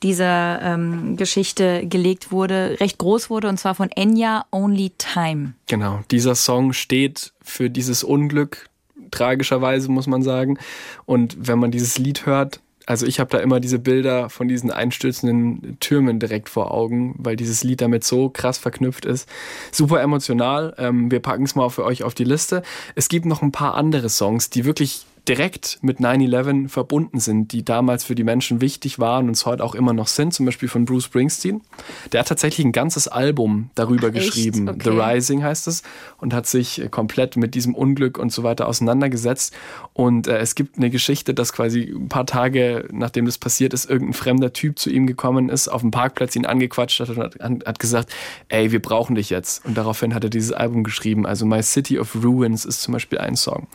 dieser ähm, Geschichte gelegt wurde, recht groß wurde und zwar von Enya Only Time. Genau, dieser Song steht für dieses Unglück, tragischerweise muss man sagen. Und wenn man dieses Lied hört, also ich habe da immer diese Bilder von diesen einstürzenden Türmen direkt vor Augen, weil dieses Lied damit so krass verknüpft ist. Super emotional. Ähm, wir packen es mal für euch auf die Liste. Es gibt noch ein paar andere Songs, die wirklich direkt mit 9-11 verbunden sind, die damals für die Menschen wichtig waren und es heute auch immer noch sind, zum Beispiel von Bruce Springsteen. Der hat tatsächlich ein ganzes Album darüber Ach, geschrieben, okay. The Rising heißt es, und hat sich äh, komplett mit diesem Unglück und so weiter auseinandergesetzt. Und äh, es gibt eine Geschichte, dass quasi ein paar Tage nachdem das passiert ist, irgendein fremder Typ zu ihm gekommen ist, auf dem Parkplatz ihn angequatscht hat und hat, hat gesagt, ey, wir brauchen dich jetzt. Und daraufhin hat er dieses Album geschrieben. Also My City of Ruins ist zum Beispiel ein Song.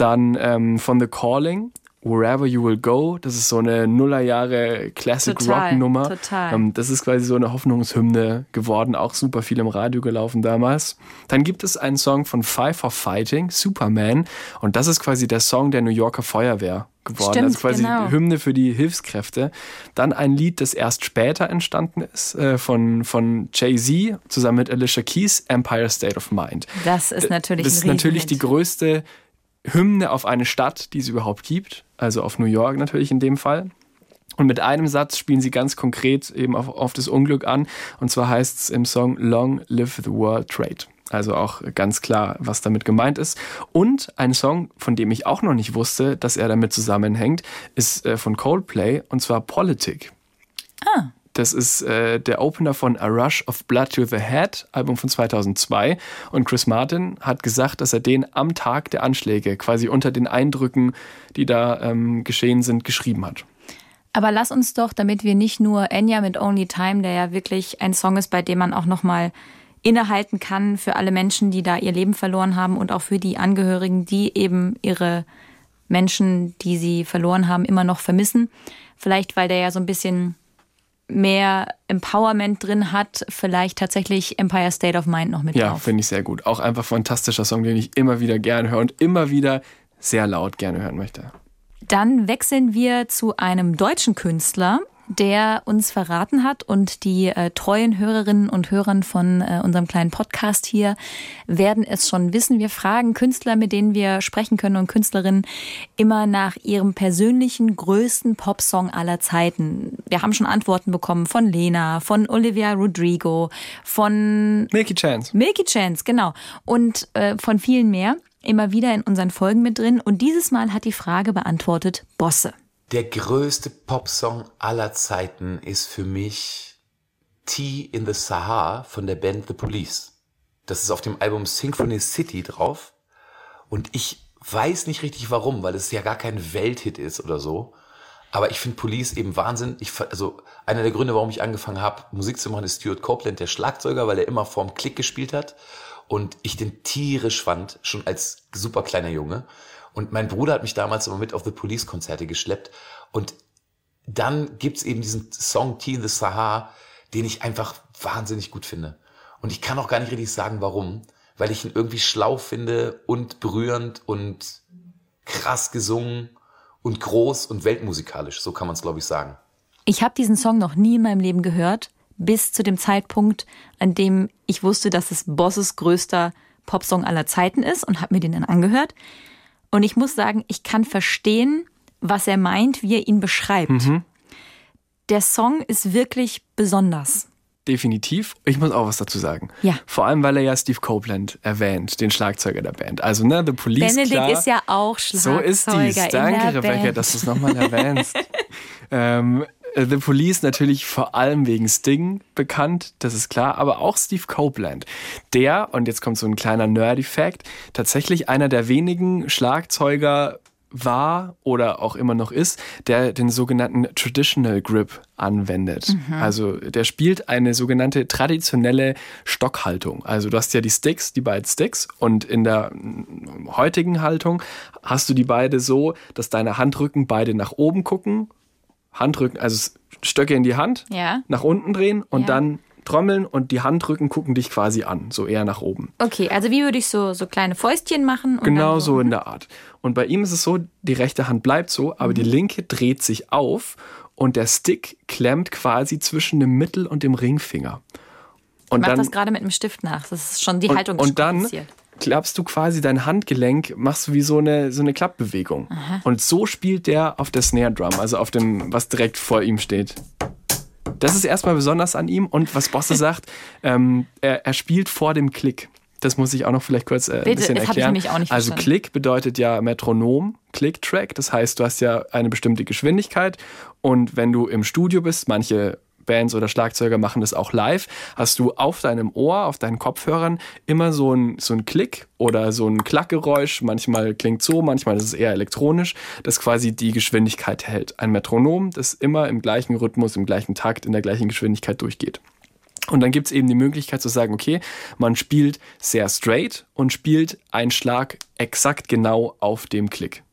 Dann ähm, von The Calling, Wherever You Will Go. Das ist so eine Nullerjahre Classic Rock Nummer. Total. Ähm, das ist quasi so eine Hoffnungshymne geworden, auch super viel im Radio gelaufen damals. Dann gibt es einen Song von Five for Fighting, Superman. Und das ist quasi der Song der New Yorker Feuerwehr geworden. Stimmt, also quasi genau. Hymne für die Hilfskräfte. Dann ein Lied, das erst später entstanden ist, äh, von, von Jay-Z zusammen mit Alicia Keys, Empire State of Mind. Das ist natürlich Das ist natürlich die größte Hymne auf eine Stadt, die es überhaupt gibt. Also auf New York natürlich in dem Fall. Und mit einem Satz spielen sie ganz konkret eben auf, auf das Unglück an. Und zwar heißt es im Song Long Live the World Trade. Also auch ganz klar, was damit gemeint ist. Und ein Song, von dem ich auch noch nicht wusste, dass er damit zusammenhängt, ist äh, von Coldplay und zwar Politic. Ah. Das ist äh, der Opener von A Rush of Blood to the Head, Album von 2002. Und Chris Martin hat gesagt, dass er den am Tag der Anschläge, quasi unter den Eindrücken, die da ähm, geschehen sind, geschrieben hat. Aber lass uns doch, damit wir nicht nur Enya mit Only Time, der ja wirklich ein Song ist, bei dem man auch nochmal innehalten kann für alle Menschen, die da ihr Leben verloren haben und auch für die Angehörigen, die eben ihre Menschen, die sie verloren haben, immer noch vermissen. Vielleicht, weil der ja so ein bisschen mehr Empowerment drin hat, vielleicht tatsächlich Empire State of Mind noch mit Ja, drauf. finde ich sehr gut. Auch einfach fantastischer Song, den ich immer wieder gerne höre und immer wieder sehr laut gerne hören möchte. Dann wechseln wir zu einem deutschen Künstler, der uns verraten hat und die äh, treuen Hörerinnen und Hörern von äh, unserem kleinen Podcast hier werden es schon wissen. Wir fragen Künstler, mit denen wir sprechen können und Künstlerinnen immer nach ihrem persönlichen größten Popsong aller Zeiten. Wir haben schon Antworten bekommen von Lena, von Olivia Rodrigo, von Milky Chance. Milky Chance, genau. Und äh, von vielen mehr immer wieder in unseren Folgen mit drin. Und dieses Mal hat die Frage beantwortet Bosse. Der größte Popsong aller Zeiten ist für mich Tea in the Sahara von der Band The Police. Das ist auf dem Album Symphony City drauf. Und ich weiß nicht richtig warum, weil es ja gar kein Welthit ist oder so. Aber ich finde Police eben Wahnsinn. Ich, also einer der Gründe, warum ich angefangen habe, Musik zu machen, ist Stuart Copeland, der Schlagzeuger, weil er immer vorm Klick gespielt hat und ich den tierisch fand, schon als super kleiner Junge. Und mein Bruder hat mich damals immer mit auf The Police Konzerte geschleppt. Und dann gibt's eben diesen Song in the Sahara, den ich einfach wahnsinnig gut finde. Und ich kann auch gar nicht richtig sagen, warum. Weil ich ihn irgendwie schlau finde und berührend und krass gesungen und groß und weltmusikalisch. So kann man es, glaube ich, sagen. Ich habe diesen Song noch nie in meinem Leben gehört bis zu dem Zeitpunkt, an dem ich wusste, dass es Bosses größter Popsong aller Zeiten ist und habe mir den dann angehört. Und ich muss sagen, ich kann verstehen, was er meint, wie er ihn beschreibt. Mhm. Der Song ist wirklich besonders. Definitiv. Ich muss auch was dazu sagen. Ja. Vor allem, weil er ja Steve Copeland erwähnt, den Schlagzeuger der Band. Also, ne, The Police. Benedikt klar, ist ja auch Schlagzeuger. So ist dies. Danke, Rebecca, Band. dass du es nochmal erwähnst. ähm, äh, The Police natürlich vor allem wegen Sting bekannt, das ist klar, aber auch Steve Copeland. Der, und jetzt kommt so ein kleiner Nerdy-Fact, tatsächlich einer der wenigen Schlagzeuger war oder auch immer noch ist, der den sogenannten Traditional Grip anwendet. Mhm. Also der spielt eine sogenannte traditionelle Stockhaltung. Also du hast ja die Sticks, die beiden Sticks und in der heutigen Haltung hast du die beide so, dass deine Handrücken beide nach oben gucken Handrücken, also Stöcke in die Hand, ja. nach unten drehen und Ja. dann trommeln und die Handrücken gucken dich quasi an, so eher nach oben. Okay, also wie würde ich so, so kleine Fäustchen machen? Und Genau dann so in der Art. Und bei ihm ist es so, die rechte Hand bleibt so, aber Mhm. die linke dreht sich auf und der Stick klemmt quasi zwischen dem Mittel- und dem Ringfinger. Und Ich mach das gerade mit einem Stift nach. Das ist schon die Haltung und, und dann. Klappst du quasi dein Handgelenk, machst du wie so eine, so eine Klappbewegung. Und so spielt der auf der Snare Drum, also auf dem, was direkt vor ihm steht. Das ist erstmal besonders an ihm und was Bosse sagt, ähm, er, er spielt vor dem Klick. Das muss ich auch noch vielleicht kurz äh, ein bisschen erklären. also. Klick bedeutet ja Metronom, Click-Track. Das heißt, du hast ja eine bestimmte Geschwindigkeit und wenn du im Studio bist, manche Bands oder Schlagzeuger machen das auch live, hast du auf deinem Ohr, auf deinen Kopfhörern immer so ein, so ein Klick oder so ein Klackgeräusch. Manchmal klingt so, manchmal ist es eher elektronisch, das quasi die Geschwindigkeit hält. Ein Metronom, das immer im gleichen Rhythmus, im gleichen Takt, in der gleichen Geschwindigkeit durchgeht. Und dann gibt es eben die Möglichkeit zu sagen, okay, man spielt sehr straight und spielt einen Schlag exakt genau auf dem Klick.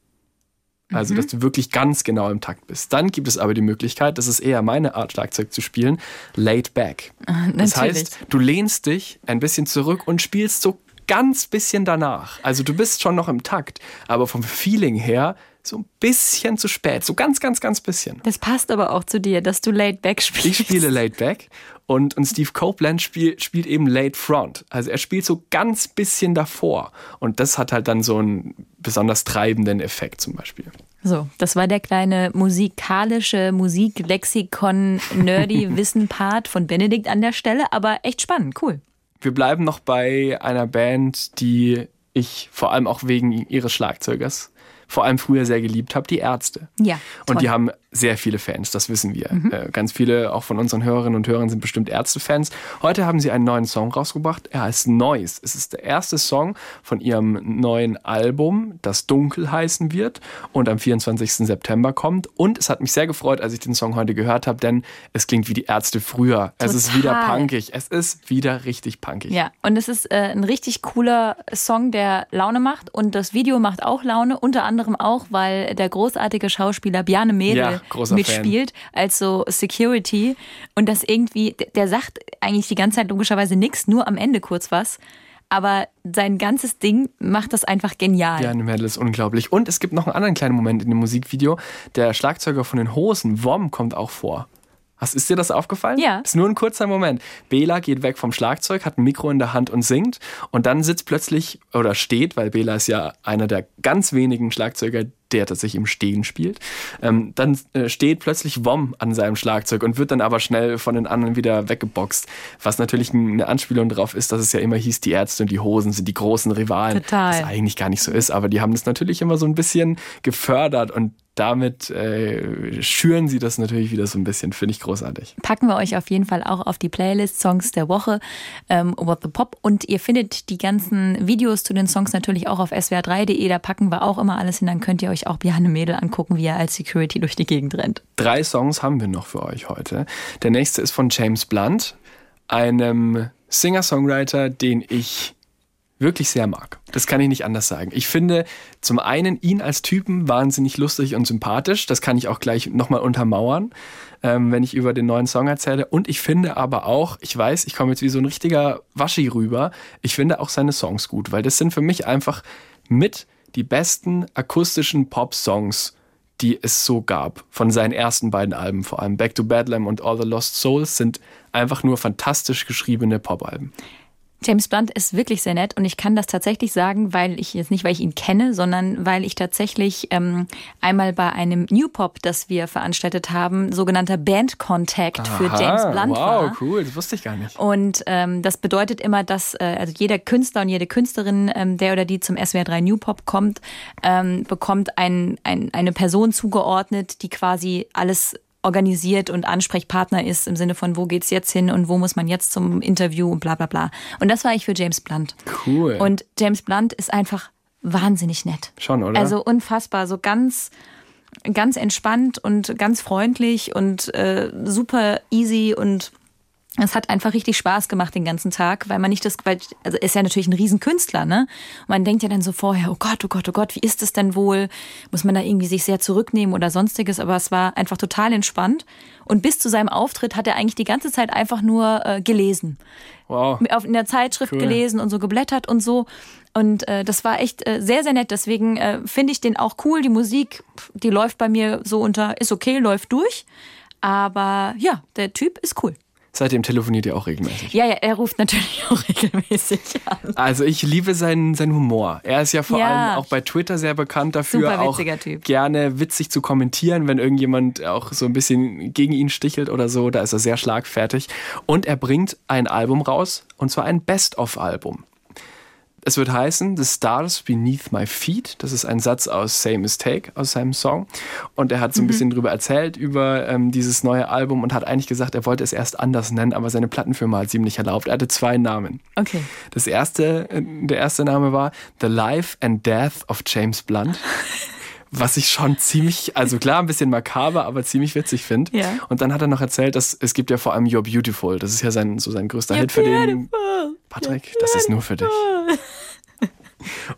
Also, dass du wirklich ganz genau im Takt bist. Dann gibt es aber die Möglichkeit, das ist eher meine Art, Schlagzeug zu spielen, laid back. Das natürlich. heißt, du lehnst dich ein bisschen zurück und spielst so ganz bisschen danach. Also, du bist schon noch im Takt, aber vom Feeling her so ein bisschen zu spät. So ganz, ganz, ganz bisschen. Das passt aber auch zu dir, dass du laid back spielst. Ich spiele Laid Back und, und Steve Copeland spiel, spielt eben Laid Front. Also er spielt so ganz bisschen davor. Und das hat halt dann so einen besonders treibenden Effekt zum Beispiel. So, das war der kleine musikalische Musiklexikon-Nerdy-Wissen-Part von Benedikt an der Stelle, aber echt spannend, cool. Wir bleiben noch bei einer Band, die ich vor allem auch wegen ihres Schlagzeugers vor allem früher sehr geliebt habe, die Ärzte. Ja, Und toll. Mhm. die haben sehr viele Fans, das wissen wir. Äh, ganz viele, auch von unseren Hörerinnen und Hörern, sind bestimmt Ärzte-Fans. Heute haben sie einen neuen Song rausgebracht. Er heißt Noise. Es ist der erste Song von ihrem neuen Album, das Dunkel heißen wird und am 24. September kommt. Und es hat mich sehr gefreut, als ich den Song heute gehört habe, denn es klingt wie die Ärzte früher. Es ist wieder Total. punkig. Es ist wieder richtig punkig. Ja, und es ist äh, ein richtig cooler Song, der Laune macht und das Video macht auch Laune, unter anderem auch, weil der großartige Schauspieler Bjarne Mädel Ja, mitspielt als so Security und das irgendwie, der- der sagt eigentlich die ganze Zeit logischerweise nichts, nur am Ende kurz was, aber sein ganzes Ding macht das einfach genial. Ja, Mädel ist unglaublich. Und es gibt noch einen anderen kleinen Moment in dem Musikvideo. Der Schlagzeuger von den Hosen, Wom, kommt auch vor. Hast, ist dir das aufgefallen? Ja. Ist nur ein kurzer Moment. Bela geht weg vom Schlagzeug, hat ein Mikro in der Hand und singt. Und dann sitzt plötzlich oder steht, weil Bela ist ja einer der ganz wenigen Schlagzeuger, der tatsächlich im Stehen spielt. Ähm, dann äh, steht plötzlich Wom an seinem Schlagzeug und wird dann aber schnell von den anderen wieder weggeboxt. Was natürlich eine Anspielung darauf ist, dass es ja immer hieß, die Ärzte und die Hosen sind die großen Rivalen. Total. Was eigentlich gar nicht so ist, aber die haben das natürlich immer so ein bisschen gefördert und damit äh, schüren sie das natürlich wieder so ein bisschen, finde ich großartig. Packen wir euch auf jeden Fall auch auf die Playlist Songs der Woche, ähm, What the Pop. Und ihr findet die ganzen Videos zu den Songs natürlich auch auf swr3.de. Da packen wir auch immer alles hin. Dann könnt ihr euch auch Bjarne Mädel angucken, wie er als Security durch die Gegend rennt. Drei Songs haben wir noch für euch heute. Der nächste ist von James Blunt, einem Singer-Songwriter, den ich wirklich sehr mag. Das kann ich nicht anders sagen. Ich finde zum einen ihn als Typen wahnsinnig lustig und sympathisch. Das kann ich auch gleich nochmal untermauern, ähm, wenn ich über den neuen Song erzähle. Und ich finde aber auch, ich weiß, ich komme jetzt wie so ein richtiger Waschi rüber, ich finde auch seine Songs gut, weil das sind für mich einfach mit die besten akustischen Pop-Songs, die es so gab. Von seinen ersten beiden Alben, vor allem Back to Bedlam und All the Lost Souls, sind einfach nur fantastisch geschriebene Pop-Alben. James Blunt ist wirklich sehr nett und ich kann das tatsächlich sagen, weil ich jetzt nicht, weil ich ihn kenne, sondern weil ich tatsächlich ähm, einmal bei einem New Pop, das wir veranstaltet haben, sogenannter Band Contact für Aha, James Blunt wow, war. cool, das wusste ich gar nicht. Und ähm, das bedeutet immer, dass äh, also jeder Künstler und jede Künstlerin, ähm, der oder die zum SWR3 New Pop kommt, ähm, bekommt ein, ein, eine Person zugeordnet, die quasi alles organisiert und Ansprechpartner ist im Sinne von, wo geht's jetzt hin und wo muss man jetzt zum Interview und bla bla bla. Und das war ich für James Blunt. Cool. Und James Blunt ist einfach wahnsinnig nett. Schon, oder? Also unfassbar, so ganz ganz entspannt und ganz freundlich und äh, super easy und es hat einfach richtig Spaß gemacht den ganzen Tag, weil man nicht das, weil, also er ist ja natürlich ein Riesenkünstler, ne? Und man denkt ja dann so vorher, oh Gott, oh Gott, oh Gott, wie ist es denn wohl? Muss man da irgendwie sich sehr zurücknehmen oder sonstiges? Aber es war einfach total entspannt. Und bis zu seinem Auftritt hat er eigentlich die ganze Zeit einfach nur äh, gelesen. wow. Auf, in der Zeitschrift Cool. gelesen und so geblättert und so. Und äh, das war echt äh, sehr, sehr nett. Deswegen äh, finde ich den auch cool. Die Musik, die läuft bei mir so unter, ist okay, läuft durch. Aber ja, der Typ ist cool. Seitdem telefoniert ihr auch regelmäßig. Ja, ja, er ruft natürlich auch regelmäßig an. Also ich liebe seinen, seinen Humor. Er ist ja vor Ja. allem auch bei Twitter sehr bekannt dafür, auch Typ. gerne witzig zu kommentieren, wenn irgendjemand auch so ein bisschen gegen ihn stichelt oder so. Da ist er sehr schlagfertig. Und er bringt ein Album raus, und zwar ein Best-of-Album. Es wird heißen The Stars Beneath My Feet. Das ist ein Satz aus Say Mistake, aus seinem Song. Und er hat so ein bisschen drüber erzählt, über ähm, dieses neue Album und hat eigentlich gesagt, er wollte es erst anders nennen, aber seine Plattenfirma hat es ihm nicht erlaubt. Er hatte zwei Namen. Okay. Das erste, äh, der erste Name war The Life and Death of James Blunt. Was ich schon ziemlich, also klar, ein bisschen makaber, aber ziemlich witzig finde. Ja. Und dann hat er noch erzählt, dass es gibt ja vor allem You're Beautiful. Das ist ja sein, so sein größter Hit für den. Patrick, das ist nur für dich.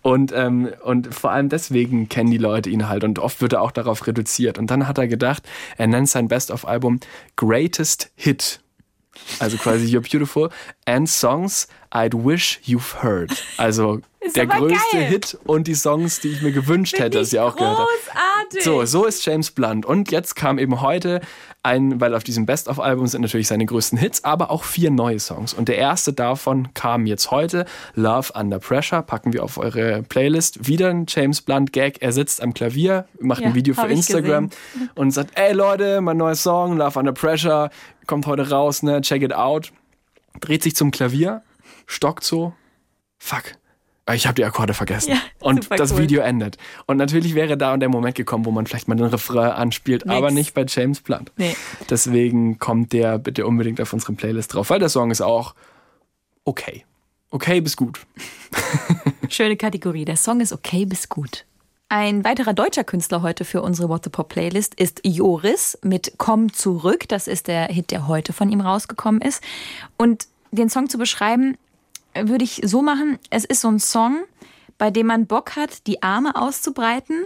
Und, ähm, und vor allem deswegen kennen die Leute ihn halt und oft wird er auch darauf reduziert. Und dann hat er gedacht, er nennt sein Best-of-Album Greatest Hit. Also quasi You're Beautiful and Songs I'd Wish You've Heard. Also Ist der größte geil. Hit und die Songs, die ich mir gewünscht hätte, dass ihr auch gehört habt. Großartig. So, so ist James Blunt. Und jetzt kam eben heute ein, weil auf diesem Best-of-Album sind natürlich seine größten Hits, aber auch vier neue Songs. Und der erste davon kam jetzt heute, Love Under Pressure, packen wir auf eure Playlist. Wieder ein James Blunt-Gag. Er sitzt am Klavier, macht Ja, ein Video für Instagram und sagt, ey Leute, mein neuer Song, Love Under Pressure, kommt heute raus, ne, check it out. Dreht sich zum Klavier, stockt so, fuck. Ich habe die Akkorde vergessen. Ja, und das cool. Video endet. Und natürlich wäre da der Moment gekommen, wo man vielleicht mal den Refrain anspielt, Nix. aber nicht bei James Blunt. Nee. Deswegen kommt der bitte unbedingt auf unsere Playlist drauf, weil der Song ist auch okay. Okay bis gut. Schöne Kategorie. Der Song ist okay bis gut. Ein weiterer deutscher Künstler heute für unsere What the Pop Playlist ist Joris mit Komm zurück. Das ist der Hit, der heute von ihm rausgekommen ist. Und den Song zu beschreiben, würde ich so machen, es ist so ein Song, bei dem man Bock hat, die Arme auszubreiten,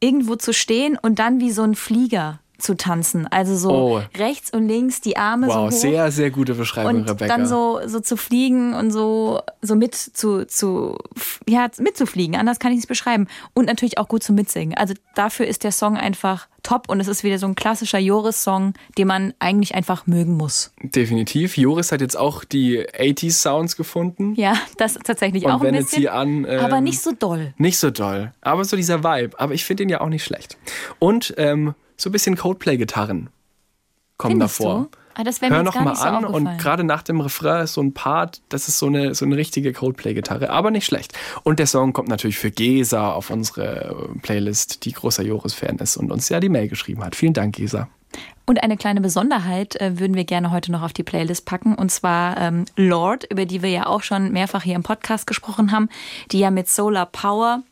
irgendwo zu stehen und dann wie so ein Flieger zu tanzen. Also so Oh. rechts und links die Arme Wow, so hoch sehr, sehr gute Beschreibung, und Rebecca. dann so, so zu fliegen und so, so mit zu, zu, ja, mitzufliegen. Anders kann ich es beschreiben. Und natürlich auch gut zum Mitsingen. Also dafür ist der Song einfach top und es ist wieder so ein klassischer Joris-Song, den man eigentlich einfach mögen muss. Definitiv. Joris hat jetzt auch die 80s Sounds gefunden. Ja, das tatsächlich Und auch ein bisschen. sie an, ähm, aber nicht so doll. Nicht so doll, aber so dieser Vibe. Aber ich finde ihn ja auch nicht schlecht. Und ähm, so ein bisschen Coldplay-Gitarren kommen Findest davor. du? Ah, das Hör noch mal so an und gerade nach dem Refrain ist so ein Part, das ist so eine, so eine richtige Coldplay-Gitarre, aber nicht schlecht. Und der Song kommt natürlich für Gesa auf unsere Playlist, die großer Joris-Fan ist und uns ja die Mail geschrieben hat. Vielen Dank, Gesa. Und eine kleine Besonderheit äh, würden wir gerne heute noch auf die Playlist packen. Und zwar ähm, Lord, über die wir ja auch schon mehrfach hier im Podcast gesprochen haben, die ja mit Solar Power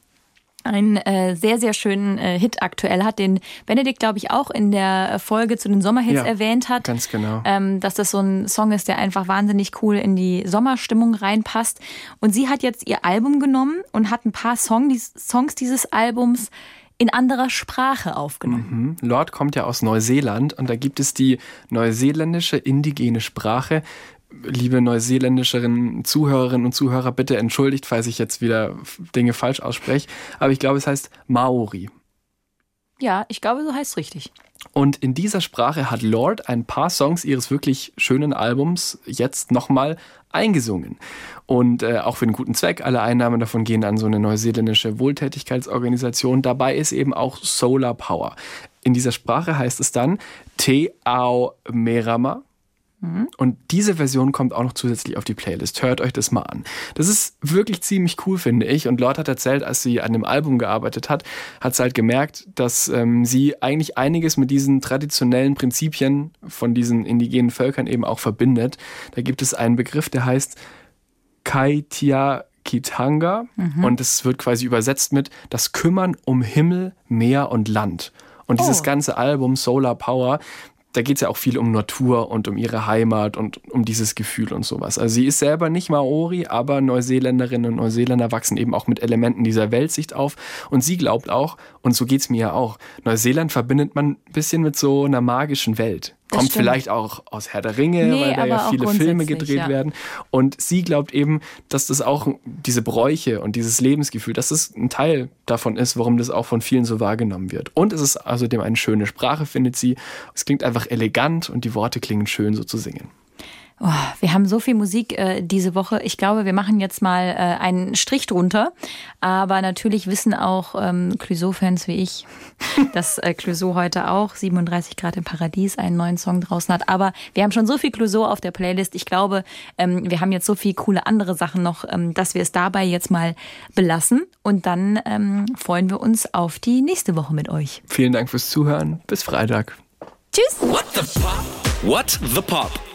einen äh, sehr, sehr schönen äh, Hit aktuell hat, den Benedikt, glaube ich, auch in der Folge zu den Sommerhits Ja, erwähnt hat. ganz genau. Ähm, dass das so ein Song ist, der einfach wahnsinnig cool in die Sommerstimmung reinpasst. Und sie hat jetzt ihr Album genommen und hat ein paar Song, die, Songs dieses Albums in anderer Sprache aufgenommen. Mhm. Lord kommt ja aus Neuseeland und da gibt es die neuseeländische indigene Sprache. Liebe neuseeländischeren Zuhörerinnen und Zuhörer, bitte entschuldigt, falls ich jetzt wieder Dinge falsch ausspreche. Aber ich glaube, es heißt Maori. Ja, ich glaube, so heißt es richtig. Und in dieser Sprache hat Lord ein paar Songs ihres wirklich schönen Albums jetzt nochmal eingesungen. Und äh, auch für einen guten Zweck. Alle Einnahmen davon gehen an so eine neuseeländische Wohltätigkeitsorganisation. Dabei ist eben auch Solar Power. In dieser Sprache heißt es dann Te Ao Merama. Und diese Version kommt auch noch zusätzlich auf die Playlist. Hört euch das mal an. Das ist wirklich ziemlich cool, finde ich. Und Lord hat erzählt, als sie an dem Album gearbeitet hat, hat sie halt gemerkt, dass ähm, sie eigentlich einiges mit diesen traditionellen Prinzipien von diesen indigenen Völkern eben auch verbindet. Da gibt es einen Begriff, der heißt Kaitia Kitanga und es wird quasi übersetzt mit das Kümmern um Himmel, Meer und Land. Und dieses Oh. ganze Album Solar Power, da geht es ja auch viel um Natur und um ihre Heimat und um dieses Gefühl und sowas. Also sie ist selber nicht Maori, aber Neuseeländerinnen und Neuseeländer wachsen eben auch mit Elementen dieser Weltsicht auf. Und sie glaubt auch, und so geht's mir ja auch, Neuseeland verbindet man ein bisschen mit so einer magischen Welt. Das Kommt stimmt. vielleicht auch aus Herr der Ringe, Nee, weil da ja viele Filme gedreht ja. werden. Und sie glaubt eben, dass das auch diese Bräuche und dieses Lebensgefühl, dass das ein Teil davon ist, warum das auch von vielen so wahrgenommen wird. Und es ist außerdem eine schöne Sprache, findet sie. Es klingt einfach elegant und die Worte klingen schön, so zu singen. Oh, wir haben so viel Musik äh, diese Woche. Ich glaube, wir machen jetzt mal äh, einen Strich drunter. Aber natürlich wissen auch ähm, Clouseau-Fans wie ich, dass äh, Clouseau heute auch 37 Grad im Paradies einen neuen Song draußen hat. Aber wir haben schon so viel Clouseau auf der Playlist. Ich glaube, ähm, wir haben jetzt so viel coole andere Sachen noch, ähm, dass wir es dabei jetzt mal belassen. Und dann ähm, freuen wir uns auf die nächste Woche mit euch. Vielen Dank fürs Zuhören. Bis Freitag. Tschüss! What the Pop? What the Pop?